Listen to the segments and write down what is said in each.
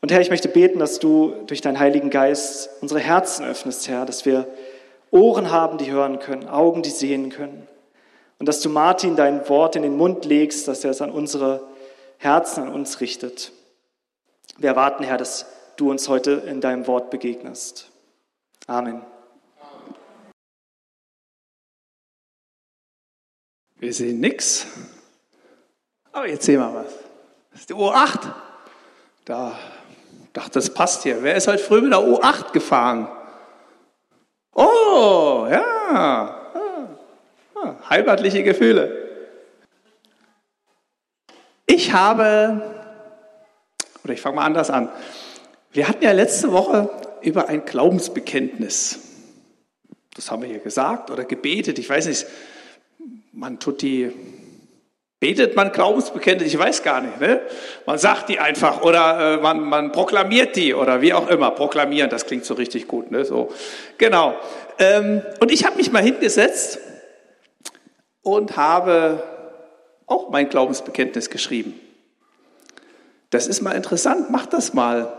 Und Herr, ich möchte beten, dass du durch deinen Heiligen Geist unsere Herzen öffnest, Herr, dass wir Ohren haben, die hören können, Augen, die sehen können. Und dass du Martin dein Wort in den Mund legst, dass er es an unsere Herzen, an uns richtet. Wir erwarten, Herr, dass du uns heute in deinem Wort begegnest. Amen. Wir sehen nichts. Aber jetzt sehen wir was. Das ist die U8. Da dachte, das passt hier. Wer ist heute früh mit der U8 gefahren? Oh, ja. Ah, ah, heimatliche Gefühle. Ich habe, oder ich fange mal anders an. Wir hatten ja letzte Woche über ein Glaubensbekenntnis. Das haben wir hier gesagt oder gebetet. Ich weiß nicht, man tut die, betet man Glaubensbekenntnis, ich weiß gar nicht. Ne? Man sagt die einfach oder äh, man, man proklamiert die oder wie auch immer. Proklamieren, das klingt so richtig gut. Ne? So, genau. Ähm, und ich habe mich mal hingesetzt und habe auch mein Glaubensbekenntnis geschrieben. Das ist mal interessant, mach das mal.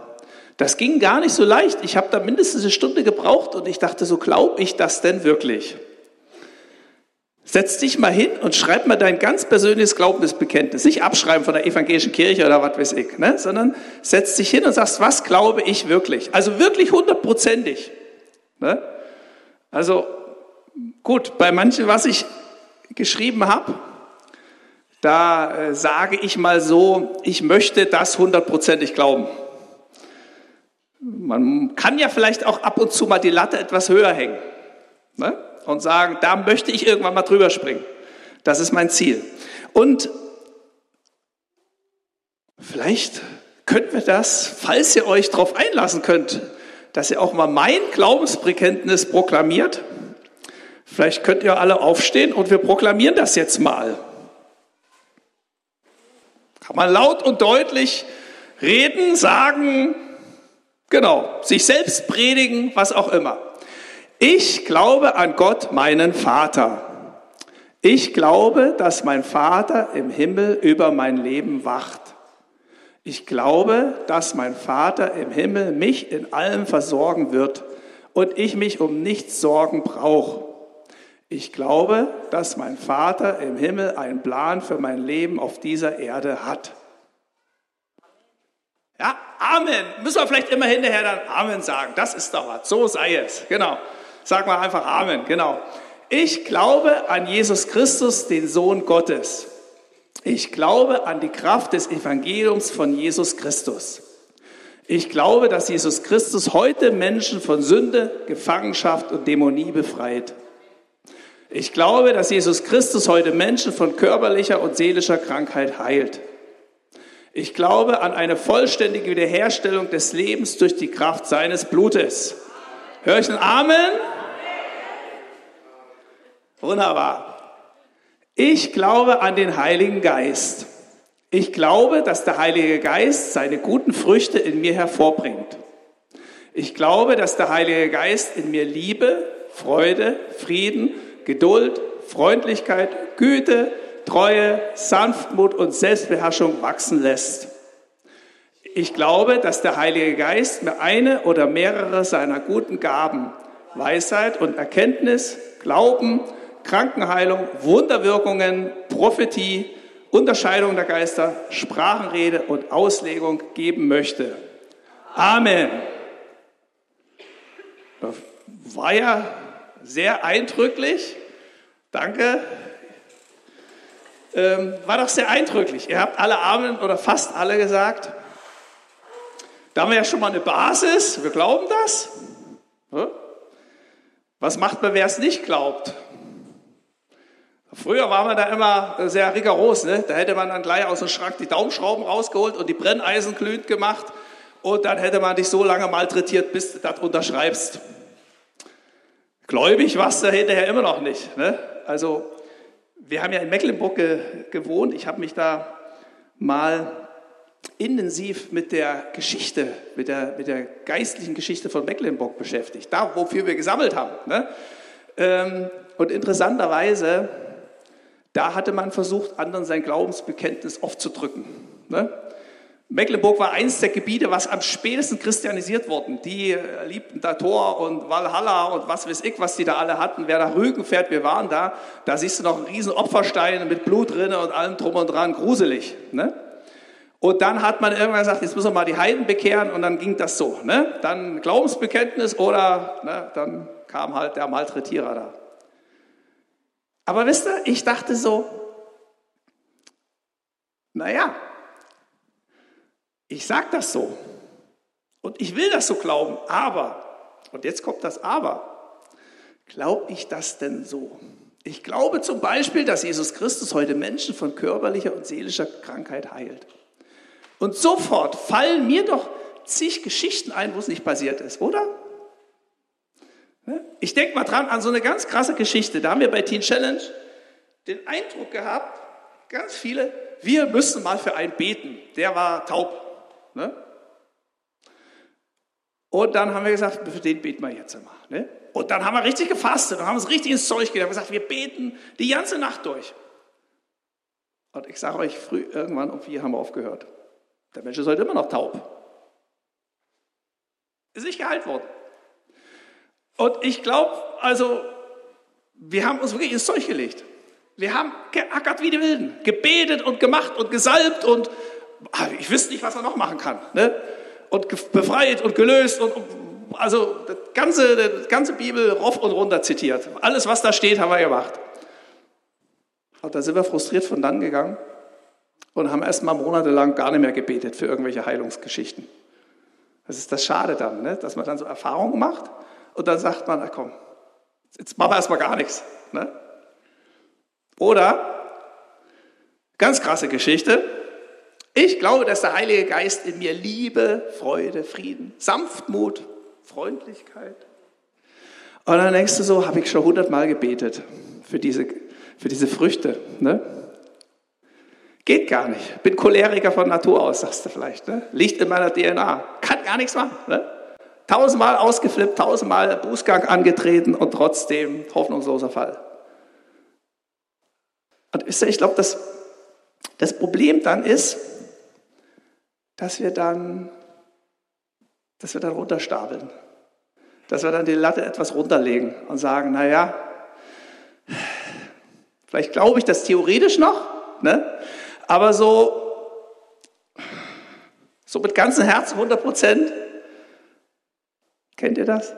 Das ging gar nicht so leicht. Ich habe da mindestens eine Stunde gebraucht und ich dachte, so glaube ich das denn wirklich? Setz dich mal hin und schreib mal dein ganz persönliches Glaubensbekenntnis. Nicht abschreiben von der evangelischen Kirche oder was weiß ich, ne? sondern setz dich hin und sagst, was glaube ich wirklich? Also wirklich hundertprozentig. Ne? Also gut, bei manchen, was ich geschrieben habe, da äh, sage ich mal so, ich möchte das hundertprozentig glauben. Man kann ja vielleicht auch ab und zu mal die Latte etwas höher hängen. Ne? Und sagen, da möchte ich irgendwann mal drüber springen. Das ist mein Ziel. Und vielleicht könnten wir das, falls ihr euch darauf einlassen könnt, dass ihr auch mal mein Glaubensbekenntnis proklamiert. Vielleicht könnt ihr alle aufstehen und wir proklamieren das jetzt mal. Kann man laut und deutlich reden, sagen, genau, sich selbst predigen, was auch immer. Ich glaube an Gott, meinen Vater. Ich glaube, dass mein Vater im Himmel über mein Leben wacht. Ich glaube, dass mein Vater im Himmel mich in allem versorgen wird und ich mich um nichts sorgen brauche. Ich glaube, dass mein Vater im Himmel einen Plan für mein Leben auf dieser Erde hat. Ja, Amen. Müssen wir vielleicht immer hinterher dann Amen sagen. Das ist doch was. So sei es. Genau. Sag mal einfach Amen, genau. Ich glaube an Jesus Christus, den Sohn Gottes. Ich glaube an die Kraft des Evangeliums von Jesus Christus. Ich glaube, dass Jesus Christus heute Menschen von Sünde, Gefangenschaft und Dämonie befreit. Ich glaube, dass Jesus Christus heute Menschen von körperlicher und seelischer Krankheit heilt. Ich glaube an eine vollständige Wiederherstellung des Lebens durch die Kraft seines Blutes. Hör ich ein Amen? Wunderbar. Ich glaube an den Heiligen Geist. Ich glaube, dass der Heilige Geist seine guten Früchte in mir hervorbringt. Ich glaube, dass der Heilige Geist in mir Liebe, Freude, Frieden, Geduld, Freundlichkeit, Güte, Treue, Sanftmut und Selbstbeherrschung wachsen lässt. Ich glaube, dass der Heilige Geist mir eine oder mehrere seiner guten Gaben, Weisheit und Erkenntnis, Glauben, Krankenheilung, Wunderwirkungen, Prophetie, Unterscheidung der Geister, Sprachenrede und Auslegung geben möchte. Amen. Das war ja sehr eindrücklich. Danke. Ähm, war doch sehr eindrücklich. Ihr habt alle Amen oder fast alle gesagt. Da haben wir ja schon mal eine Basis. Wir glauben das. Was macht man, wer es nicht glaubt? Früher war man da immer sehr rigoros. Ne? Da hätte man dann gleich aus dem Schrank die Daumenschrauben rausgeholt und die Brenneisen glühend gemacht. Und dann hätte man dich so lange malträtiert, bis du das unterschreibst. Gläubig warst du hinterher immer noch nicht. Ne? Also, wir haben ja in Mecklenburg ge gewohnt. Ich habe mich da mal intensiv mit der Geschichte, mit der, mit der geistlichen Geschichte von Mecklenburg beschäftigt. Da, wofür wir gesammelt haben. Ne? Ähm, und interessanterweise da hatte man versucht, anderen sein Glaubensbekenntnis aufzudrücken. Ne? Mecklenburg war eins der Gebiete, was am spätesten christianisiert wurden. Die äh, liebten da Tor und Valhalla und was weiß ich, was die da alle hatten. Wer nach Rügen fährt, wir waren da, da siehst du noch einen riesen Opferstein mit Blut drin und allem drum und dran, gruselig. Ne? Und dann hat man irgendwann gesagt, jetzt müssen wir mal die Heiden bekehren und dann ging das so. Ne? Dann Glaubensbekenntnis oder ne, dann kam halt der Malträtierer da. Aber wisst ihr, ich dachte so, naja, ich sage das so und ich will das so glauben, aber, und jetzt kommt das Aber, glaube ich das denn so? Ich glaube zum Beispiel, dass Jesus Christus heute Menschen von körperlicher und seelischer Krankheit heilt. Und sofort fallen mir doch zig Geschichten ein, wo es nicht passiert ist, oder? Ne? Ich denke mal dran an so eine ganz krasse Geschichte. Da haben wir bei Teen Challenge den Eindruck gehabt, ganz viele, wir müssen mal für einen beten. Der war taub. Ne? Und dann haben wir gesagt, für den beten wir jetzt einmal. Ne? Und dann haben wir richtig gefastet und haben uns richtig ins Zeug gegeben. Wir haben gesagt, wir beten die ganze Nacht durch. Und ich sage euch, früh irgendwann um vier haben wir aufgehört. Der Mensch ist heute immer noch taub. Ist nicht geheilt worden. Und ich glaube, also, wir haben uns wirklich ins Zeug gelegt. Wir haben geackert wie die Wilden, gebetet und gemacht und gesalbt und Ah, ich wüsste nicht, was er noch machen kann. Ne? Und befreit und gelöst und also das ganze, das ganze Bibel rauf und runter zitiert. Alles, was da steht, haben wir gemacht. Und da sind wir frustriert von dann gegangen und haben erst mal monatelang gar nicht mehr gebetet für irgendwelche Heilungsgeschichten. Das ist das Schade dann, ne? dass man dann so Erfahrungen macht und dann sagt man, na komm, jetzt machen wir erstmal gar nichts. Ne? Oder, ganz krasse Geschichte, ich glaube, dass der Heilige Geist in mir Liebe, Freude, Frieden, Sanftmut, Freundlichkeit. Und dann denkst du so, habe ich schon hundertmal gebetet für diese, für diese Früchte. Ne? Geht gar nicht. Bin Choleriker von Natur aus, sagst du vielleicht. Ne? Liegt in meiner DNA. Kann gar nichts machen. Ne? Tausendmal ausgeflippt, tausendmal Bußgang angetreten und trotzdem hoffnungsloser Fall. Und ich glaube, das, das Problem dann ist, dass wir dann, dass wir dann runterstapeln. Dass wir dann die Latte etwas runterlegen und sagen, naja, vielleicht glaube ich das theoretisch noch, ne? Aber so, so mit ganzem Herzen 100 Prozent. Kennt ihr das?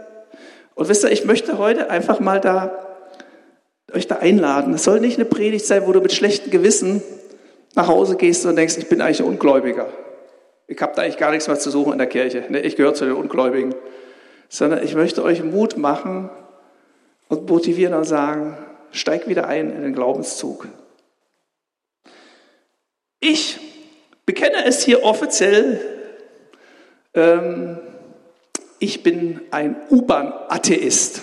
Und wisst ihr, ich möchte heute einfach mal da euch da einladen. Es soll nicht eine Predigt sein, wo du mit schlechtem Gewissen nach Hause gehst und denkst, ich bin eigentlich ein Ungläubiger. Ich habe da eigentlich gar nichts mehr zu suchen in der Kirche. Ich gehöre zu den Ungläubigen. Sondern ich möchte euch Mut machen und motivieren und sagen, steig wieder ein in den Glaubenszug. Ich bekenne es hier offiziell, ähm, ich bin ein U-Bahn-Atheist.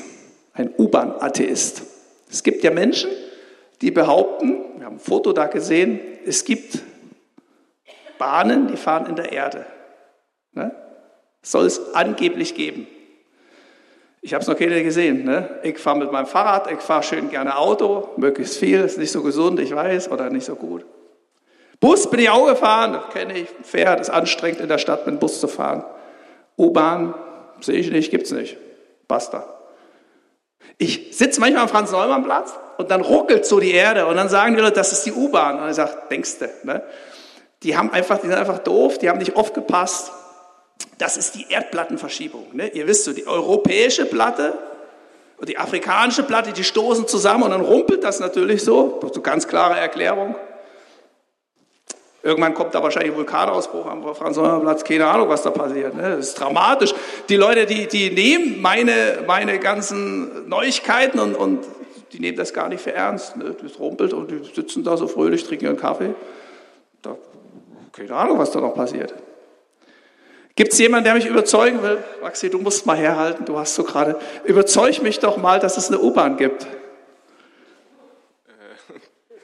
Ein U-Bahn-Atheist. Es gibt ja Menschen, die behaupten, wir haben ein Foto da gesehen, es gibt Bahnen, die fahren in der Erde. Ne? Soll es angeblich geben. Ich habe es noch keine gesehen. Ne? Ich fahre mit meinem Fahrrad, ich fahre schön gerne Auto, möglichst viel, ist nicht so gesund, ich weiß, oder nicht so gut. Bus bin ich auch gefahren, das kenne ich. Pferd ist anstrengend in der Stadt mit dem Bus zu fahren. U-Bahn sehe ich nicht, gibt es nicht. Basta. Ich sitze manchmal am Franz-Neumann-Platz und dann ruckelt so die Erde und dann sagen die Leute, das ist die U-Bahn. Und ich sage, denkst du. Ne? Die haben einfach, die sind einfach doof, die haben nicht aufgepasst. Das ist die Erdplattenverschiebung. Ne? Ihr wisst so, die europäische Platte und die afrikanische Platte, die stoßen zusammen und dann rumpelt das natürlich so. So ganz klare Erklärung. Irgendwann kommt da wahrscheinlich ein Vulkanausbruch am Franz-Neumann-Platz, keine Ahnung, was da passiert. Ne? Das ist dramatisch. Die Leute, die, die nehmen meine, meine ganzen Neuigkeiten und, und die nehmen das gar nicht für ernst. Ne? Das rumpelt und die sitzen da so fröhlich, trinken ihren Kaffee. Da keine Ahnung, was da noch passiert. Gibt es jemanden, der mich überzeugen will? Maxi, du musst mal herhalten, du hast so gerade. Überzeug mich doch mal, dass es eine U-Bahn gibt.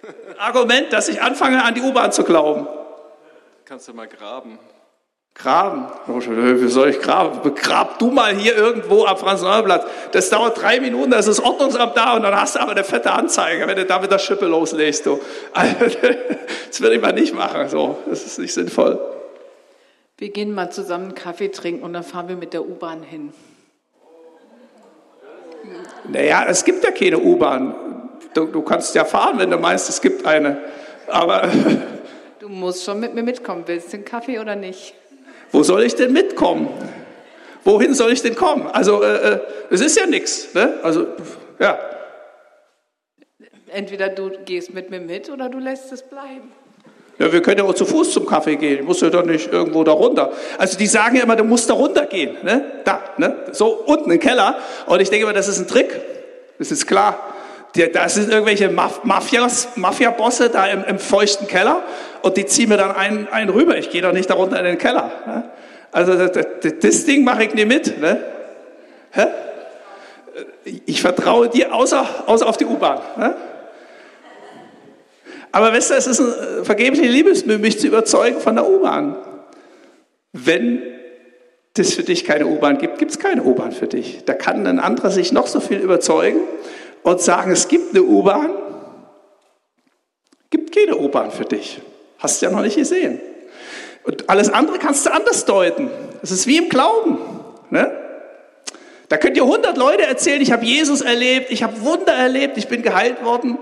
Äh. Argument, dass ich anfange, an die U-Bahn zu glauben. Kannst du mal graben. Graben? Wie soll ich graben? Grab du mal hier irgendwo am Franz-Neuer-Platz. Das dauert drei Minuten, da ist das Ordnungsamt da und dann hast du aber eine fette Anzeige, wenn du da mit der Schippe loslegst. Du. das würde ich mal nicht machen, so. das ist nicht sinnvoll. Wir gehen mal zusammen Kaffee trinken und dann fahren wir mit der U-Bahn hin. Naja, es gibt ja keine U-Bahn. Du, du, kannst ja fahren, wenn du meinst, es gibt eine. Aber. Du musst schon mit mir mitkommen. Willst du den Kaffee oder nicht? Wo soll ich denn mitkommen? Wohin soll ich denn kommen? Also, äh, äh es ist ja nichts. Ne? Also, ja. Entweder du gehst mit mir mit oder du lässt es bleiben. Ja, wir können ja auch zu Fuß zum Kaffee gehen. Ich muss ja doch nicht irgendwo da runter. Also die sagen ja immer, du musst da runter gehen. Ne? Da, ne? so unten im Keller. Und ich denke immer, das ist ein Trick. Das ist klar. Da sind irgendwelche Mafias, Mafia-Bosse da im, im, feuchten Keller und die ziehen mir dann einen, einen rüber. Ich gehe doch nicht da runter in den Keller. Ne? Also das, Ding mache ich nicht mit. Ne? Ich vertraue dir außer, außer auf die U-Bahn. Ne? Aber weißt du, es ist ein vergebliches Liebesmühe, mich zu überzeugen von der U-Bahn. Wenn es für dich keine U-Bahn gibt, gibt es keine U-Bahn für dich. Da kann ein anderer sich noch so viel überzeugen und sagen, es gibt eine U-Bahn, gibt keine U-Bahn für dich. Hast du ja noch nicht gesehen. Und alles andere kannst du anders deuten. Das ist wie im Glauben. Ne? Da könnt ihr 100 Leute erzählen, ich habe Jesus erlebt, ich habe Wunder erlebt, ich bin geheilt worden.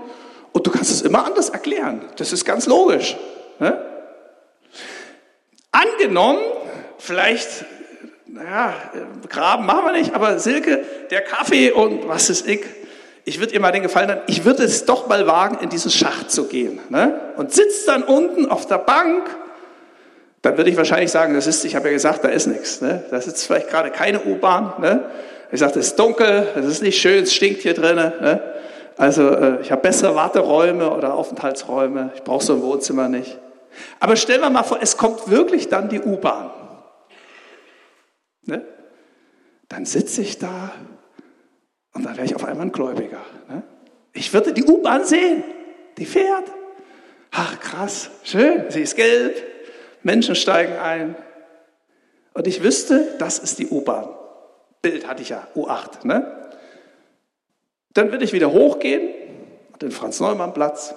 Und du kannst es immer anders erklären. Das ist ganz logisch. Ne? Angenommen, vielleicht, naja, Graben machen wir nicht, aber Silke, der Kaffee und was ist ich, ich würde ihr mal den Gefallen tun, ich würde es doch mal wagen, in diesen Schacht zu gehen. Ne? Und sitzt dann unten auf der Bank, dann würde ich wahrscheinlich sagen, das ist, ich habe ja gesagt, da ist nichts. Ne? Da sitzt vielleicht gerade keine U-Bahn. Ne? Ich sage, es ist dunkel, es ist nicht schön, es stinkt hier drinnen. Ne? Also äh, ich habe bessere Warteräume oder Aufenthaltsräume, ich brauche so ein Wohnzimmer nicht. Aber stellen wir mal vor, es kommt wirklich dann die U-Bahn. Ne? Dann sitze ich da und dann wäre ich auf einmal ein Gläubiger. Ne? Ich würde die U-Bahn sehen, die fährt. Ach krass, schön, sie ist gelb, Menschen steigen ein. Und ich wüsste, das ist die U-Bahn. Bild hatte ich ja, U8. Ne? Dann würde ich wieder hochgehen, den Franz-Neumann-Platz,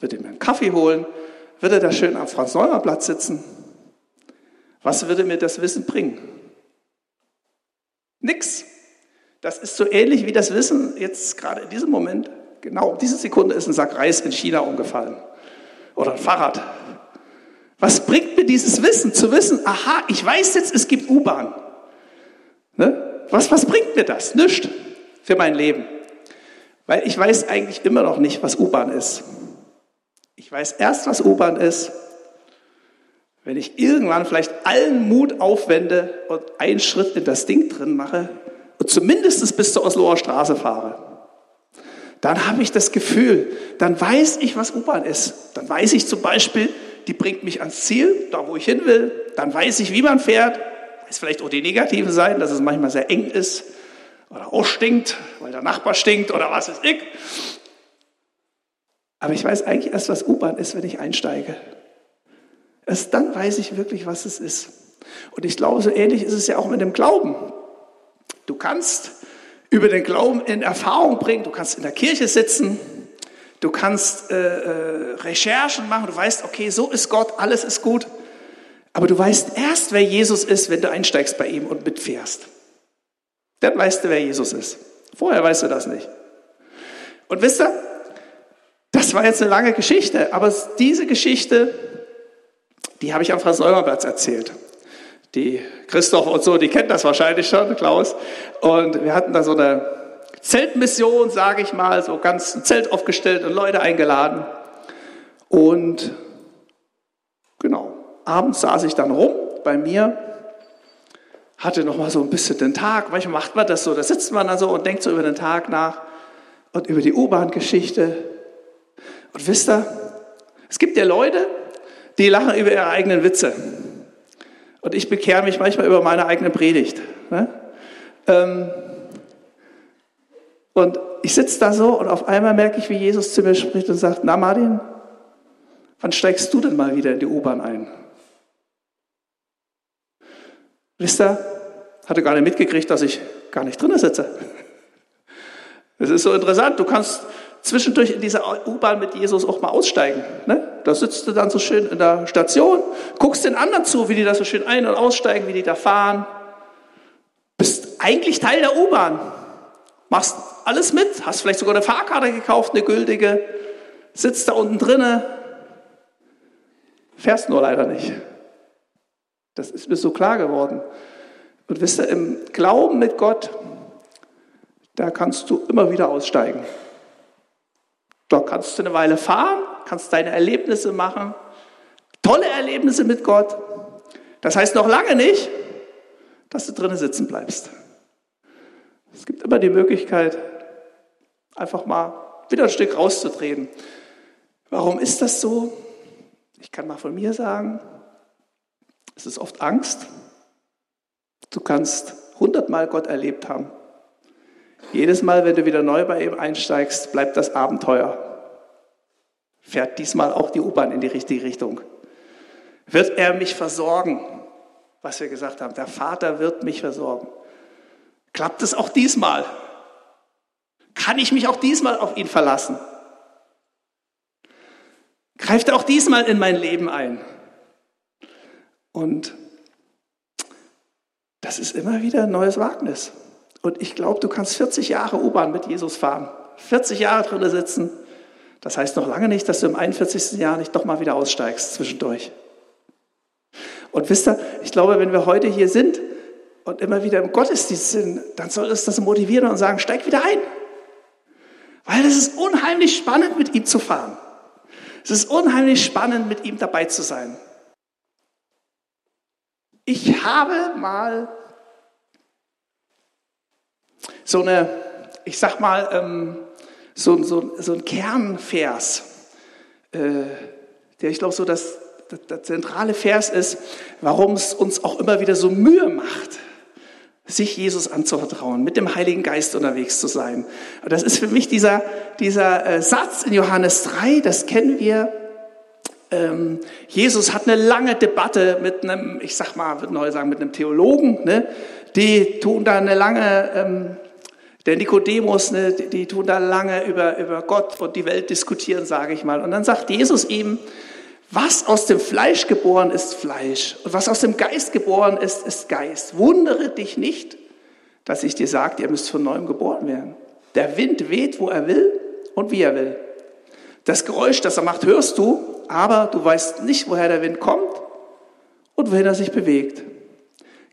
würde mir einen Kaffee holen, würde da schön am Franz-Neumann-Platz sitzen. Was würde mir das Wissen bringen? Nix. Das ist so ähnlich wie das Wissen jetzt gerade in diesem Moment. Genau, diese Sekunde ist ein Sack Reis in China umgefallen. Oder ein Fahrrad. Was bringt mir dieses Wissen? Zu wissen, aha, ich weiß jetzt, es gibt U-Bahn. Ne? Was, was bringt mir das? Nichts für mein Leben. Weil ich weiß eigentlich immer noch nicht, was U-Bahn ist. Ich weiß erst, was U-Bahn ist, wenn ich irgendwann vielleicht allen Mut aufwende und einen Schritt in das Ding drin mache zumindest bis zur Osloer Straße fahre, dann habe ich das Gefühl, dann weiß ich, was U-Bahn ist. Dann weiß ich zum Beispiel, die bringt mich ans Ziel, da wo ich hin will. Dann weiß ich, wie man fährt. Weiß vielleicht auch die negativen Seiten, dass es manchmal sehr eng ist oder auch stinkt, weil der Nachbar stinkt oder was ist ich. Aber ich weiß eigentlich erst, was U-Bahn ist, wenn ich einsteige. Erst dann weiß ich wirklich, was es ist. Und ich glaube, so ähnlich ist es ja auch mit dem Glauben. Du kannst über den Glauben in Erfahrung bringen, du kannst in der Kirche sitzen, du kannst äh, äh, Recherchen machen, du weißt, okay, so ist Gott, alles ist gut. Aber du weißt erst, wer Jesus ist, wenn du einsteigst bei ihm und mitfährst. Dann weißt du, wer Jesus ist. Vorher weißt du das nicht. Und wisst ihr, das war jetzt eine lange Geschichte, aber diese Geschichte, die habe ich am Franz-Neumann-Platz erzählt. Die Christoph und so, die kennen das wahrscheinlich schon, Klaus. Und wir hatten da so eine Zeltmission, sage ich mal, so ganz ein Zelt aufgestellt und Leute eingeladen. Und genau, abends saß ich dann rum bei mir, hatte noch mal so ein bisschen den Tag. Manchmal macht man das so, da sitzt man dann so und denkt so über den Tag nach und über die U-Bahn-Geschichte. Und wisst ihr, es gibt ja Leute, die lachen über ihre eigenen Witze. Und ich bekehre mich manchmal über meine eigene Predigt. Ne? Ähm, und ich sitze da so und auf einmal merke ich, wie Jesus zu mir spricht und sagt, na Martin, wann steigst du denn mal wieder in die U-Bahn ein? Wisst ihr, hatte gar nicht mitgekriegt, dass ich gar nicht drin sitze. Es ist so interessant, du kannst zwischendurch in dieser U-Bahn mit Jesus auch mal aussteigen. Ne? Da sitzt du dann so schön in der Station, guckst den anderen zu, wie die da so schön ein- und aussteigen, wie die da fahren. Bist eigentlich Teil der U-Bahn. Machst alles mit, hast vielleicht sogar eine Fahrkarte gekauft, eine gültige, sitzt da unten drinne, fährst nur leider nicht. Das ist mir so klar geworden. Und wisst ihr, im Glauben mit Gott, da kannst du immer wieder aussteigen. Da kannst du eine Weile fahren, kannst deine Erlebnisse machen, tolle Erlebnisse mit Gott. Das heißt noch lange nicht, dass du drinnen sitzen bleibst. Es gibt immer die Möglichkeit, einfach mal wieder ein Stück rauszutreten. Warum ist das so? Ich kann mal von mir sagen, es ist oft Angst. Du kannst hundertmal Gott erlebt haben. Jedes Mal, wenn du wieder neu bei ihm einsteigst, bleibt das Abenteuer. Fährt diesmal auch die U-Bahn in die richtige Richtung. Wird er mich versorgen? Was wir gesagt haben, der Vater wird mich versorgen. Klappt es auch diesmal? Kann ich mich auch diesmal auf ihn verlassen? Greift er auch diesmal in mein Leben ein? Und das ist immer wieder ein neues Wagnis. Und ich glaube, du kannst 40 Jahre U-Bahn mit Jesus fahren, 40 Jahre drin sitzen. Das heißt noch lange nicht, dass du im 41. Jahr nicht doch mal wieder aussteigst zwischendurch. Und wisst ihr, ich glaube, wenn wir heute hier sind und immer wieder im Gottesdienst sind, dann soll es das motivieren und sagen, steig wieder ein. Weil es ist unheimlich spannend, mit ihm zu fahren. Es ist unheimlich spannend, mit ihm dabei zu sein. Ich habe mal so eine, ich sag mal, ähm, so, so, so ein Kernvers, äh, der ich glaube so das, das, das zentrale Vers ist, warum es uns auch immer wieder so Mühe macht, sich Jesus anzuvertrauen, mit dem Heiligen Geist unterwegs zu sein. Und das ist für mich dieser, dieser äh, Satz in Johannes 3, das kennen wir. Ähm, Jesus hat eine lange Debatte mit einem, ich sag mal, würde neu sagen, mit einem Theologen. Ne? Die tun da eine lange, ähm, der Nikodemus, ne, die, tun da lange über, über Gott und die Welt diskutieren, sage ich mal. Und dann sagt Jesus ihm, was aus dem Fleisch geboren ist, Fleisch. Und was aus dem Geist geboren ist, ist Geist. Wundere dich nicht, dass ich dir sage, ihr müsst von neuem geboren werden. Der Wind weht, wo er will und wie er will. Das Geräusch, das er macht, hörst du, aber du weißt nicht, woher der Wind kommt und wohin er sich bewegt.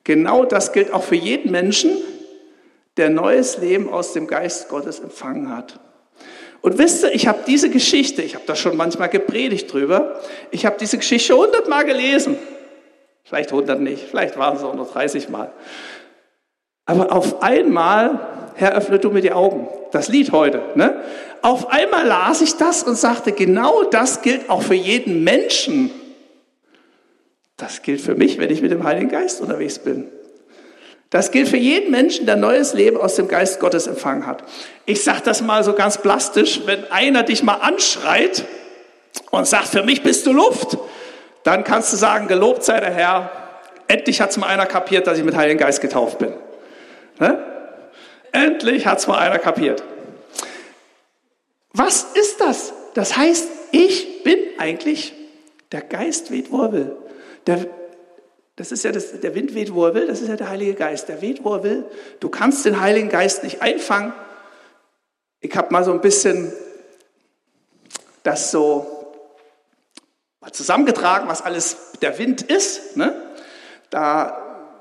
Genau das gilt auch für jeden Menschen, der neues Leben aus dem Geist Gottes empfangen hat. Und wisst ihr, ich habe diese Geschichte, ich habe da schon manchmal gepredigt drüber, ich habe diese Geschichte hundertmal gelesen. Vielleicht hundert nicht, vielleicht waren es auch nur 30 Mal. Aber auf einmal, Herr, öffne du mir die Augen. Das Lied heute. Ne? Auf einmal las ich das und sagte, genau das gilt auch für jeden Menschen. Das gilt für mich, wenn ich mit dem Heiligen Geist unterwegs bin. Das gilt für jeden Menschen, der neues Leben aus dem Geist Gottes empfangen hat. Ich sage das mal so ganz plastisch, wenn einer dich mal anschreit und sagt, für mich bist du Luft, dann kannst du sagen, gelobt sei der Herr, endlich hat es mal einer kapiert, dass ich mit Heiligen Geist getauft bin. Ne? Endlich hat es mal einer kapiert. Was ist das? Das heißt, ich bin eigentlich, der Geist weht, wo er will. Der, das ist ja das, der Wind weht, wo er will, das ist ja der Heilige Geist. Der weht, wo er will. Du kannst den Heiligen Geist nicht einfangen. Ich habe mal so ein bisschen das so zusammengetragen, was alles der Wind ist. Ne? Da,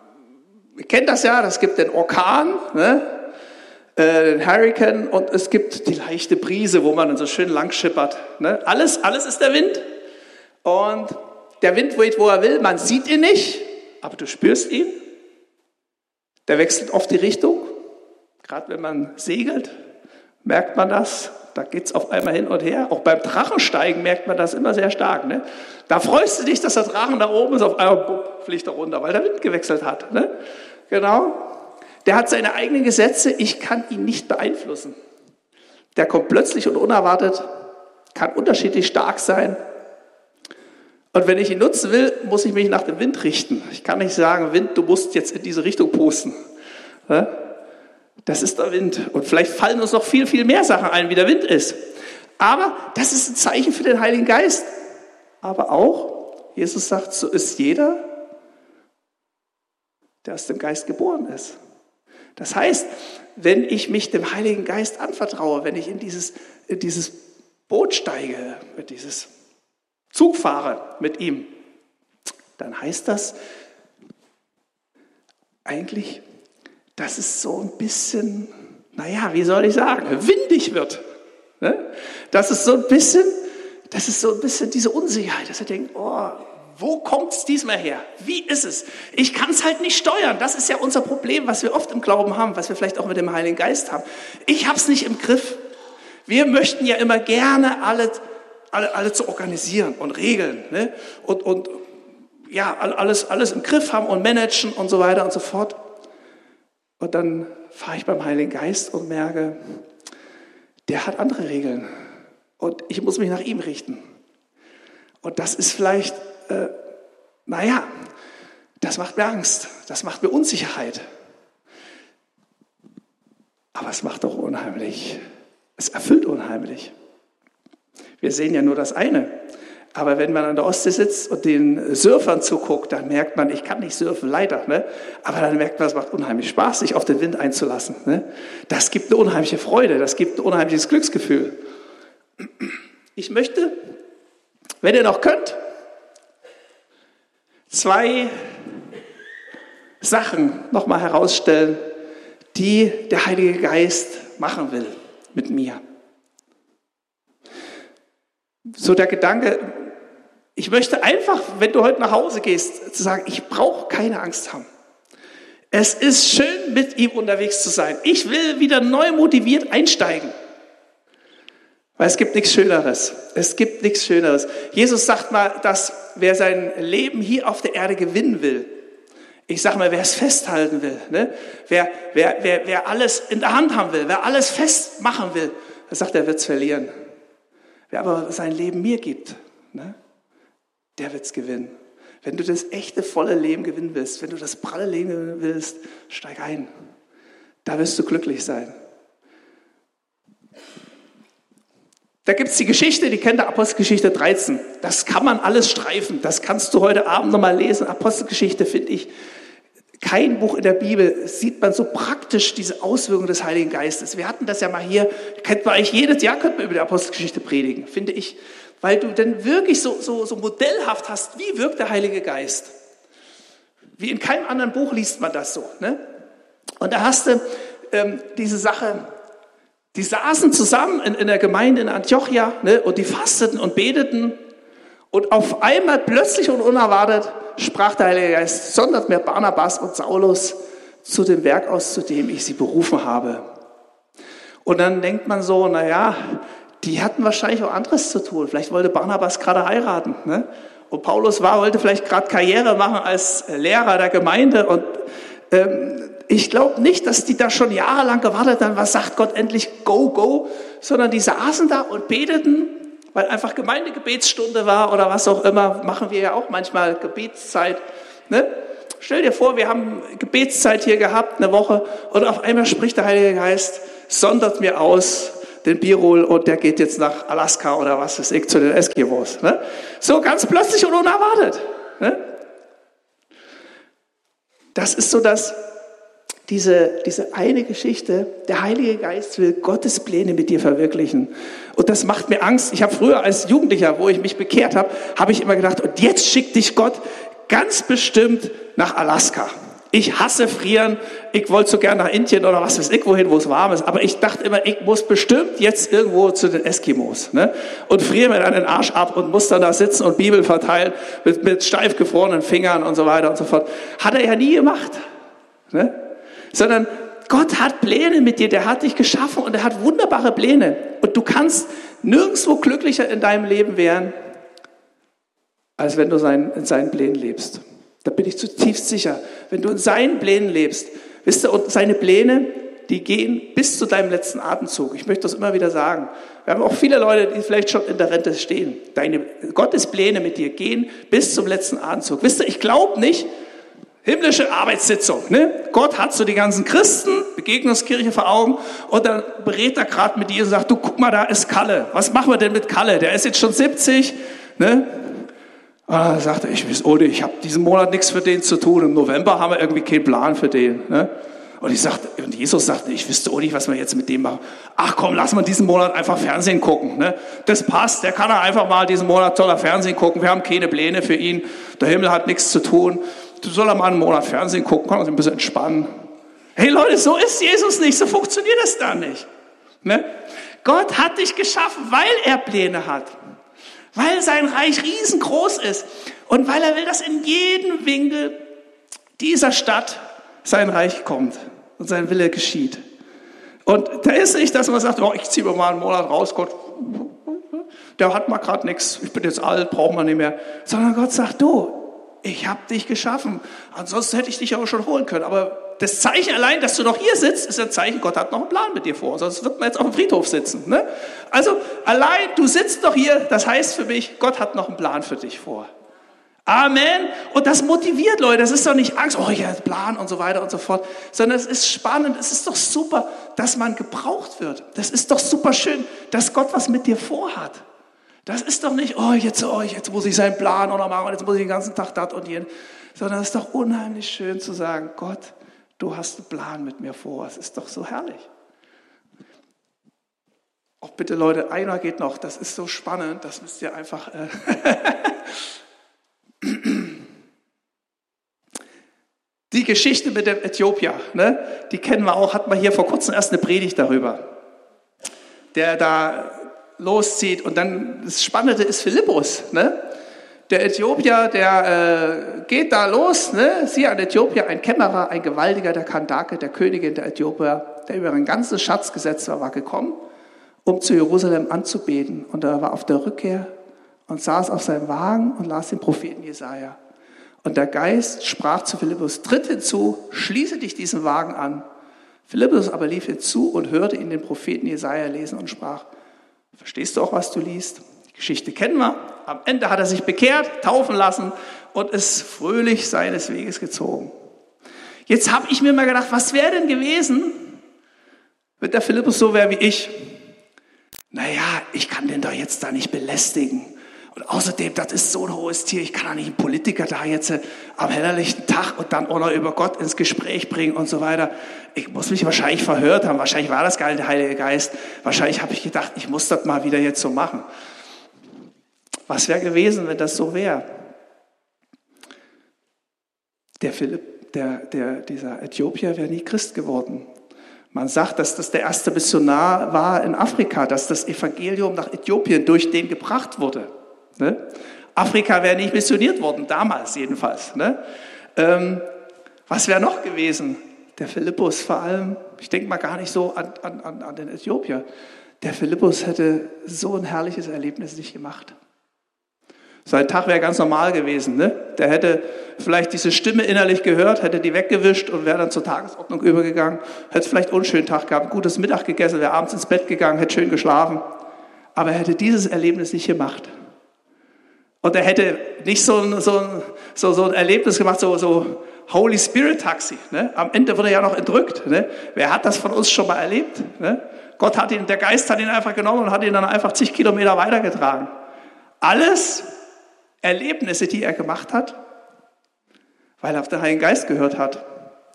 ihr kennt das ja, das gibt den Orkan, ne? äh, den Hurricane und es gibt die leichte Brise, wo man dann so schön lang schippert. Ne? Alles, alles ist der Wind. Und der Wind weht, wo er will, man sieht ihn nicht, aber du spürst ihn. Der wechselt oft die Richtung. Gerade wenn man segelt, merkt man das. Da geht es auf einmal hin und her. Auch beim Drachensteigen merkt man das immer sehr stark. Ne? Da freust du dich, dass der Drachen da oben ist, auf einmal bupp, fliegt er runter, weil der Wind gewechselt hat. Ne? Genau. Der hat seine eigenen Gesetze, ich kann ihn nicht beeinflussen. Der kommt plötzlich und unerwartet, kann unterschiedlich stark sein. Und wenn ich ihn nutzen will, muss ich mich nach dem Wind richten. Ich kann nicht sagen, Wind, du musst jetzt in diese Richtung pusten. Das ist der Wind. Und vielleicht fallen uns noch viel, viel mehr Sachen ein, wie der Wind ist. Aber das ist ein Zeichen für den Heiligen Geist. aber auch, Jesus sagt, so ist jeder, der aus dem Geist geboren ist. Das heißt, wenn ich mich dem Heiligen Geist anvertraue, wenn ich in dieses, in dieses Boot steige, mit dieses Zug fahre mit ihm, dann heißt das eigentlich, dass es so ein bisschen, naja, wie soll ich sagen, windig wird. Ne? Dass es so ein bisschen, das ist so ein bisschen diese Unsicherheit, dass er denkt, oh, wo kommt es diesmal her? Wie ist es? Ich kann es halt nicht steuern. Das ist ja unser Problem, was wir oft im Glauben haben, was wir vielleicht auch mit dem Heiligen Geist haben. Ich habe es nicht im Griff. Wir möchten ja immer gerne alle, alle, alle zu organisieren und regeln ne? und, und ja, alles, alles im Griff haben und managen und so weiter und so fort. Und dann fahre ich beim Heiligen Geist und merke, der hat andere Regeln. Und ich muss mich nach ihm richten. Und das ist vielleicht, äh, naja, das macht mir Angst, das macht mir Unsicherheit. Aber es macht doch unheimlich es erfüllt unheimlich. Wir sehen ja nur das eine. Aber wenn man an der Ostsee sitzt und den Surfern zuguckt, dann merkt man, ich kann nicht surfen, leider. Ne? Aber dann merkt man, es macht unheimlich Spaß, sich auf den Wind einzulassen. Ne? Das gibt eine unheimliche Freude, das gibt ein unheimliches Glücksgefühl. Ich möchte, wenn ihr noch könnt, zwei Sachen nochmal herausstellen, die der Heilige Geist machen will mit mir. So der Gedanke, ich möchte einfach, wenn du heute nach Hause gehst, zu sagen, ich brauche keine Angst haben. Es ist schön, mit ihm unterwegs zu sein. Ich will wieder neu motiviert einsteigen. Weil es gibt nichts Schöneres. Es gibt nichts Schöneres. Jesus sagt mal, dass wer sein Leben hier auf der Erde gewinnen will, ich sage mal, wer es festhalten will, ne? wer, wer, wer, wer alles in der Hand haben will, wer alles festmachen will, er sagt, er wird es verlieren. Wer aber sein Leben mir gibt, ne? der wird es gewinnen. Wenn du das echte, volle Leben gewinnen willst, wenn du das pralle Leben gewinnen willst, steig ein. Da wirst du glücklich sein. Da gibt es die Geschichte, die kennt der Apostelgeschichte 13. Das kann man alles streifen. Das kannst du heute Abend nochmal lesen. Apostelgeschichte finde ich kein Buch in der Bibel sieht man so praktisch diese Auswirkungen des Heiligen Geistes. Wir hatten das ja mal hier, kennt man eigentlich jedes Jahr, könnte man über die Apostelgeschichte predigen, finde ich, weil du dann wirklich so, so, so modellhaft hast, wie wirkt der Heilige Geist. Wie in keinem anderen Buch liest man das so. Ne? Und da hast du ähm, diese Sache, die saßen zusammen in, in der Gemeinde in Antiochia ne, und die fasteten und beteten. Und auf einmal plötzlich und unerwartet sprach der Heilige Geist, sondert mir Barnabas und Saulus zu dem Werk aus, zu dem ich sie berufen habe. Und dann denkt man so, naja, die hatten wahrscheinlich auch anderes zu tun. Vielleicht wollte Barnabas gerade heiraten. Ne? Und Paulus war, wollte vielleicht gerade Karriere machen als Lehrer der Gemeinde. Und ähm, ich glaube nicht, dass die da schon jahrelang gewartet haben, was sagt Gott endlich, go, go, sondern die saßen da und beteten, weil einfach Gemeindegebetsstunde war oder was auch immer, machen wir ja auch manchmal Gebetszeit. Ne? Stell dir vor, wir haben Gebetszeit hier gehabt, eine Woche, und auf einmal spricht der Heilige Geist, sondert mir aus, den Birol und der geht jetzt nach Alaska oder was weiß ich, zu den Eskimos. Ne? So ganz plötzlich und unerwartet. Ne? Das ist so das, diese, diese eine Geschichte, der Heilige Geist will Gottes Pläne mit dir verwirklichen. Und das macht mir Angst. Ich habe früher als Jugendlicher, wo ich mich bekehrt habe, habe ich immer gedacht, und jetzt schickt dich Gott ganz bestimmt nach Alaska. Ich hasse Frieren. Ich wollte so gern nach Indien oder was weiß ich wohin, wo es warm ist. Aber ich dachte immer, ich muss bestimmt jetzt irgendwo zu den Eskimos. Ne? Und friere mir dann den Arsch ab und muss dann da sitzen und Bibel verteilen mit, mit steif gefrorenen Fingern und so weiter und so fort. Hat er ja nie gemacht. Ne? Sondern Gott hat Pläne mit dir, der hat dich geschaffen und er hat wunderbare Pläne. Und du kannst nirgendwo glücklicher in deinem Leben werden, als wenn du in seinen Plänen lebst. Da bin ich zutiefst sicher. Wenn du in seinen Plänen lebst, wisst ihr, und seine Pläne, die gehen bis zu deinem letzten Atemzug. Ich möchte das immer wieder sagen. Wir haben auch viele Leute, die vielleicht schon in der Rente stehen. Deine Gottes Pläne mit dir gehen bis zum letzten Atemzug. Wisst ihr, ich glaube nicht, himmlische Arbeitssitzung. Ne? Gott hat so die ganzen Christen, Begegnungskirche vor Augen und dann berät er gerade mit dir und sagt, du guck mal, da ist Kalle. Was machen wir denn mit Kalle? Der ist jetzt schon 70. Ne? Und dann sagte ich, oh, ich habe diesen Monat nichts für den zu tun. Im November haben wir irgendwie keinen Plan für den. Ne? Und ich sagte, und Jesus sagte, ich wüsste auch nicht, was wir jetzt mit dem machen. Ach komm, lass mal diesen Monat einfach Fernsehen gucken. Ne? Das passt, der kann einfach mal diesen Monat toller Fernsehen gucken. Wir haben keine Pläne für ihn. Der Himmel hat nichts zu tun. Soll er mal einen Monat Fernsehen gucken, kann sich ein bisschen entspannen. Hey Leute, so ist Jesus nicht, so funktioniert es da nicht. Ne? Gott hat dich geschaffen, weil er Pläne hat. Weil sein Reich riesengroß ist. Und weil er will, dass in jedem Winkel dieser Stadt sein Reich kommt und sein Wille geschieht. Und da ist nicht, dass man sagt, oh, ich ziehe mir mal einen Monat raus, Gott, der hat mal gerade nichts, ich bin jetzt alt, braucht man nicht mehr. Sondern Gott sagt, du, ich habe dich geschaffen. Ansonsten hätte ich dich aber schon holen können. Aber das Zeichen allein, dass du noch hier sitzt, ist ein Zeichen, Gott hat noch einen Plan mit dir vor. Sonst wird man jetzt auf dem Friedhof sitzen. Ne? Also allein, du sitzt noch hier, das heißt für mich, Gott hat noch einen Plan für dich vor. Amen. Und das motiviert Leute. Das ist doch nicht Angst, oh ja, Plan und so weiter und so fort, sondern es ist spannend. Es ist doch super, dass man gebraucht wird. Das ist doch super schön, dass Gott was mit dir vorhat. Das ist doch nicht, oh, jetzt, oh, jetzt muss ich seinen Plan noch machen und jetzt muss ich den ganzen Tag das und jeden. Sondern es ist doch unheimlich schön zu sagen, Gott, du hast einen Plan mit mir vor. Es ist doch so herrlich. Auch bitte Leute, einer geht noch. Das ist so spannend, das müsst ihr einfach... Äh Die Geschichte mit dem Äthiopier, ne, die kennen wir auch, hat man hier vor kurzem erst eine Predigt darüber. Der da loszieht. Und dann das Spannende ist Philippus. Ne? Der Äthiopier, der äh, geht da los. Ne? Sie ein Äthiopier, ein Kämmerer, ein Gewaltiger der Kandake, der Königin der Äthiopier, der über einen ganzen Schatz gesetzt war, war gekommen, um zu Jerusalem anzubeten. Und er war auf der Rückkehr und saß auf seinem Wagen und las den Propheten Jesaja. Und der Geist sprach zu Philippus, tritt hinzu, schließe dich diesem Wagen an. Philippus aber lief hinzu und hörte ihn den Propheten Jesaja lesen und sprach, Verstehst du auch, was du liest? Die Geschichte kennen wir. Am Ende hat er sich bekehrt, taufen lassen und ist fröhlich seines Weges gezogen. Jetzt habe ich mir mal gedacht, was wäre denn gewesen, wenn der Philippus so wäre wie ich? Naja, ich kann den doch jetzt da nicht belästigen. Und außerdem, das ist so ein hohes Tier, ich kann doch nicht einen Politiker da jetzt äh, am hellerlichten Tag und dann auch noch über Gott ins Gespräch bringen und so weiter. Ich muss mich wahrscheinlich verhört haben, wahrscheinlich war das gar nicht der Heilige Geist, wahrscheinlich habe ich gedacht, ich muss das mal wieder jetzt so machen. Was wäre gewesen, wenn das so wäre? Der Philipp, der, der, dieser Äthiopier wäre nie Christ geworden. Man sagt, dass das der erste Missionar war in Afrika, dass das Evangelium nach Äthiopien durch den gebracht wurde. Ne? Afrika wäre nicht missioniert worden, damals jedenfalls. Ne? Ähm, was wäre noch gewesen? Der Philippus vor allem, ich denke mal gar nicht so an, an, an den Äthiopier. Der Philippus hätte so ein herrliches Erlebnis nicht gemacht. Sein Tag wäre ganz normal gewesen. Ne? Der hätte vielleicht diese Stimme innerlich gehört, hätte die weggewischt und wäre dann zur Tagesordnung übergegangen. Hätte vielleicht einen unschönen Tag gehabt, gutes Mittag gegessen, wäre abends ins Bett gegangen, hätte schön geschlafen. Aber er hätte dieses Erlebnis nicht gemacht. Und er hätte nicht so ein, so ein, so, so ein Erlebnis gemacht, so, so Holy Spirit Taxi. Ne? Am Ende wurde er ja noch entrückt. Ne? Wer hat das von uns schon mal erlebt? Ne? Gott hat ihn, der Geist hat ihn einfach genommen und hat ihn dann einfach zig Kilometer weitergetragen. Alles Erlebnisse, die er gemacht hat, weil er auf den Heiligen Geist gehört hat.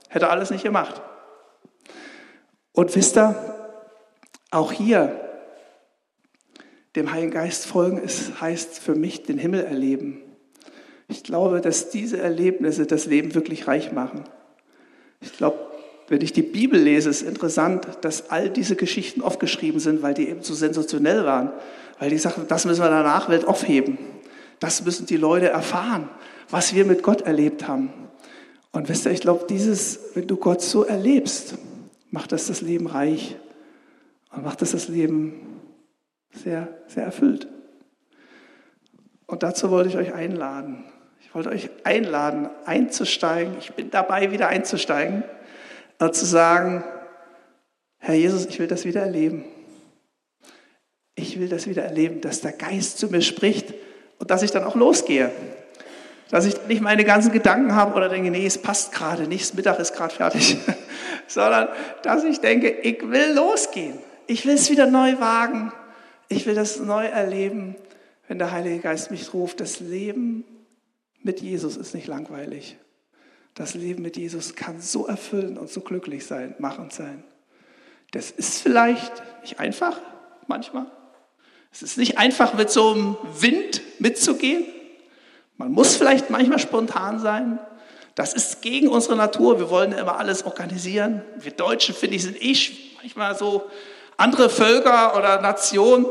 Hätte alles nicht gemacht. Und wisst ihr, auch hier dem Heiligen Geist folgen ist, heißt für mich den Himmel erleben. Ich glaube, dass diese Erlebnisse das Leben wirklich reich machen. Ich glaube, wenn ich die Bibel lese, ist interessant, dass all diese Geschichten aufgeschrieben sind, weil die eben so sensationell waren. Weil die sagen, das müssen wir in der Nachwelt aufheben. Das müssen die Leute erfahren, was wir mit Gott erlebt haben. Und wisst ihr, ich glaube, dieses, wenn du Gott so erlebst, macht das das Leben reich und macht das das Leben sehr, sehr erfüllt. Und dazu wollte ich euch einladen. Ich wollte euch einladen, einzusteigen. Ich bin dabei, wieder einzusteigen und zu sagen, Herr Jesus, ich will das wieder erleben. Ich will das wieder erleben, dass der Geist zu mir spricht und dass ich dann auch losgehe. Dass ich nicht meine ganzen Gedanken habe oder denke, nee, es passt gerade nicht, Mittag ist gerade fertig, sondern dass ich denke, ich will losgehen. Ich will es wieder neu wagen. Ich will das neu erleben, wenn der Heilige Geist mich ruft, das Leben mit Jesus ist nicht langweilig. Das Leben mit Jesus kann so erfüllend und so glücklich sein, machend sein. Das ist vielleicht nicht einfach, manchmal. Es ist nicht einfach, mit so einem Wind mitzugehen. Man muss vielleicht manchmal spontan sein. Das ist gegen unsere Natur. Wir wollen immer alles organisieren. Wir Deutschen, finde ich, sind eh manchmal so andere Völker oder Nationen,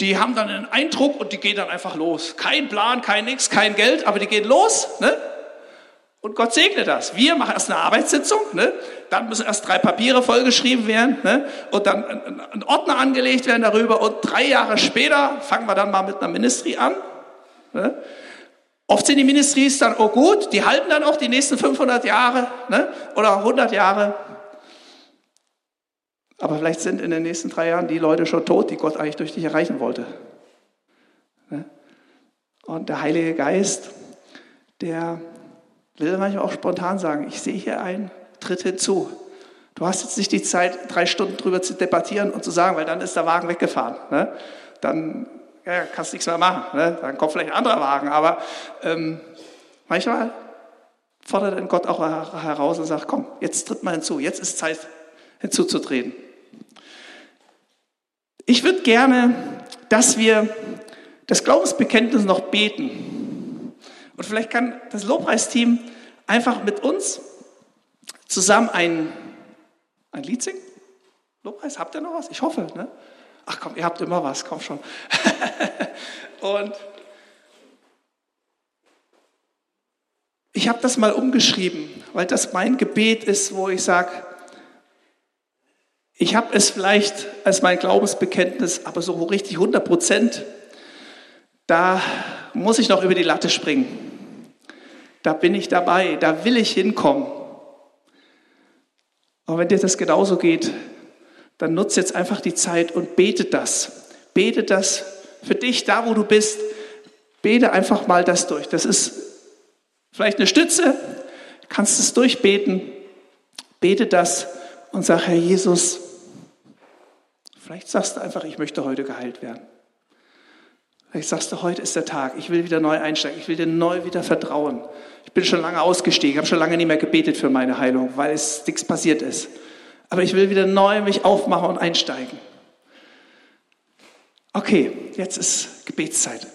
die haben dann einen Eindruck und die gehen dann einfach los. Kein Plan, kein Nix, kein Geld, aber die gehen los. Ne? Und Gott segne das. Wir machen erst eine Arbeitssitzung, ne? dann müssen erst drei Papiere vollgeschrieben werden ne? und dann ein Ordner angelegt werden darüber und drei Jahre später fangen wir dann mal mit einer Ministry an. Ne? Oft sind die Ministries dann, oh gut, die halten dann auch die nächsten 500 Jahre ne? oder 100 Jahre. Aber vielleicht sind in den nächsten drei Jahren die Leute schon tot, die Gott eigentlich durch dich erreichen wollte. Ne? Und der Heilige Geist, der will manchmal auch spontan sagen, ich sehe hier ein, tritt hinzu. Du hast jetzt nicht die Zeit, drei Stunden drüber zu debattieren und zu sagen, weil dann ist der Wagen weggefahren. Ne? Dann ja, kannst du nichts mehr machen. Ne? Dann kommt vielleicht ein anderer Wagen. Aber ähm, manchmal fordert dann Gott auch heraus und sagt, komm, jetzt tritt mal hinzu, jetzt ist Zeit hinzuzutreten. Ich würde gerne, dass wir das Glaubensbekenntnis noch beten. Und vielleicht kann das Lobpreisteam einfach mit uns zusammen ein, ein Lied singen. Lobpreis, habt ihr noch was? Ich hoffe, ne? Ach komm, ihr habt immer was, komm schon. Und ich habe das mal umgeschrieben, weil das mein Gebet ist, wo ich sage, ich habe es vielleicht als mein Glaubensbekenntnis, aber so richtig 100 Prozent, da muss ich noch über die Latte springen. Da bin ich dabei, da will ich hinkommen. Aber wenn dir das genauso geht, dann nutze jetzt einfach die Zeit und bete das. Bete das für dich, da wo du bist. Bete einfach mal das durch. Das ist vielleicht eine Stütze, kannst es durchbeten. Bete das und sag, Herr Jesus, Vielleicht sagst du einfach, ich möchte heute geheilt werden. Vielleicht sagst du, heute ist der Tag, ich will wieder neu einsteigen, ich will dir neu wieder vertrauen. Ich bin schon lange ausgestiegen, habe schon lange nicht mehr gebetet für meine Heilung, weil es nichts passiert ist. Aber ich will wieder neu mich aufmachen und einsteigen. Okay, jetzt ist Gebetszeit.